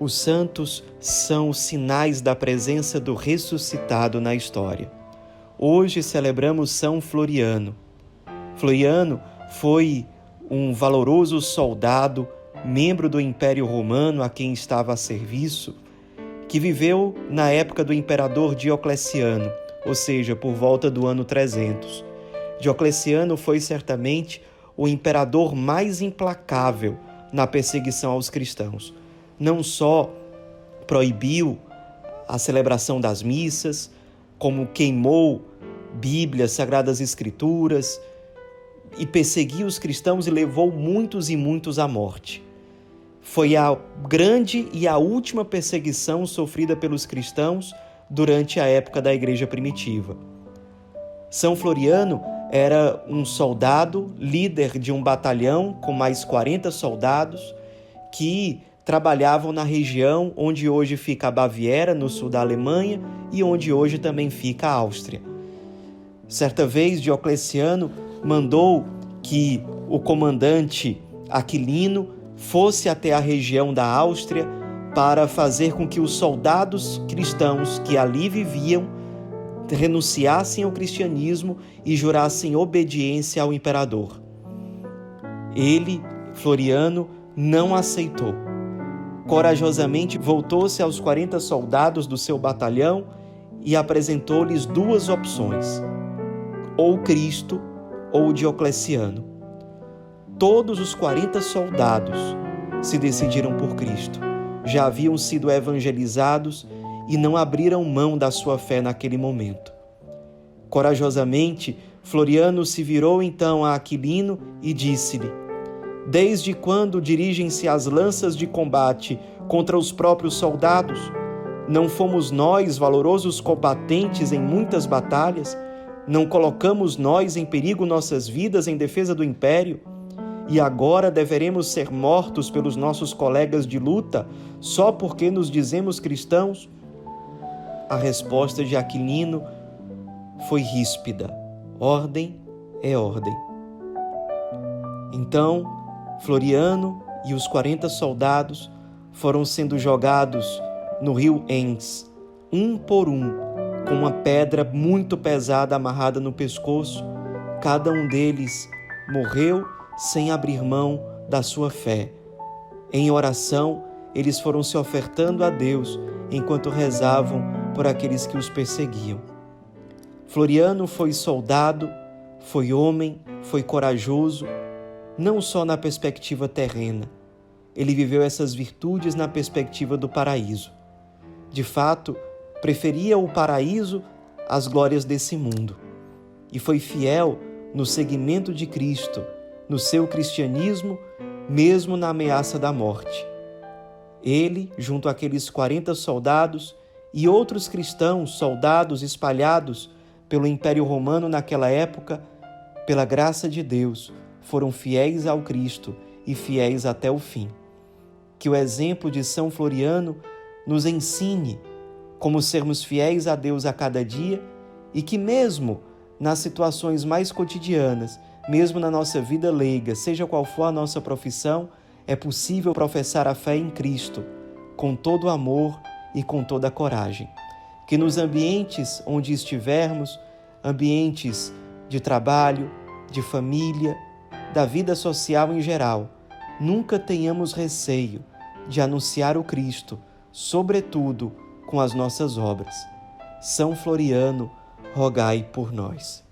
Os santos são sinais da presença do ressuscitado na história. Hoje celebramos São Floriano. Floriano foi um valoroso soldado, membro do Império Romano a quem estava a serviço, que viveu na época do imperador Diocleciano, ou seja, por volta do ano 300. Diocleciano foi certamente o imperador mais implacável na perseguição aos cristãos não só proibiu a celebração das missas, como queimou Bíblias, Sagradas Escrituras e perseguiu os cristãos e levou muitos e muitos à morte. Foi a grande e a última perseguição sofrida pelos cristãos durante a época da igreja primitiva. São Floriano era um soldado, líder de um batalhão com mais 40 soldados, que trabalhavam na região onde hoje fica a Baviera, no sul da Alemanha, e onde hoje também fica a Áustria. Certa vez, Diocleciano mandou que o comandante Aquilino fosse até a região da Áustria para fazer com que os soldados cristãos que ali viviam renunciassem ao cristianismo e jurassem obediência ao imperador. Ele, Floriano, não aceitou corajosamente voltou-se aos 40 soldados do seu batalhão e apresentou-lhes duas opções: ou Cristo ou Diocleciano. Todos os 40 soldados se decidiram por Cristo. Já haviam sido evangelizados e não abriram mão da sua fé naquele momento. Corajosamente, Floriano se virou então a Aquilino e disse-lhe: Desde quando dirigem-se as lanças de combate contra os próprios soldados? Não fomos nós valorosos combatentes em muitas batalhas? Não colocamos nós em perigo nossas vidas em defesa do império? E agora deveremos ser mortos pelos nossos colegas de luta só porque nos dizemos cristãos? A resposta de Aquilino foi ríspida: ordem é ordem. Então, Floriano e os 40 soldados foram sendo jogados no rio Enns, um por um, com uma pedra muito pesada amarrada no pescoço. Cada um deles morreu sem abrir mão da sua fé. Em oração, eles foram se ofertando a Deus enquanto rezavam por aqueles que os perseguiam. Floriano foi soldado, foi homem, foi corajoso, não só na perspectiva terrena. Ele viveu essas virtudes na perspectiva do paraíso. De fato, preferia o paraíso às glórias desse mundo e foi fiel no seguimento de Cristo, no seu cristianismo, mesmo na ameaça da morte. Ele, junto àqueles 40 soldados e outros cristãos, soldados espalhados pelo Império Romano naquela época, pela graça de Deus, foram fiéis ao Cristo e fiéis até o fim. Que o exemplo de São Floriano nos ensine como sermos fiéis a Deus a cada dia e que, mesmo nas situações mais cotidianas, mesmo na nossa vida leiga, seja qual for a nossa profissão, é possível professar a fé em Cristo com todo o amor e com toda a coragem. Que nos ambientes onde estivermos, ambientes de trabalho, de família, da vida social em geral, nunca tenhamos receio de anunciar o Cristo, sobretudo com as nossas obras. São Floriano, rogai por nós.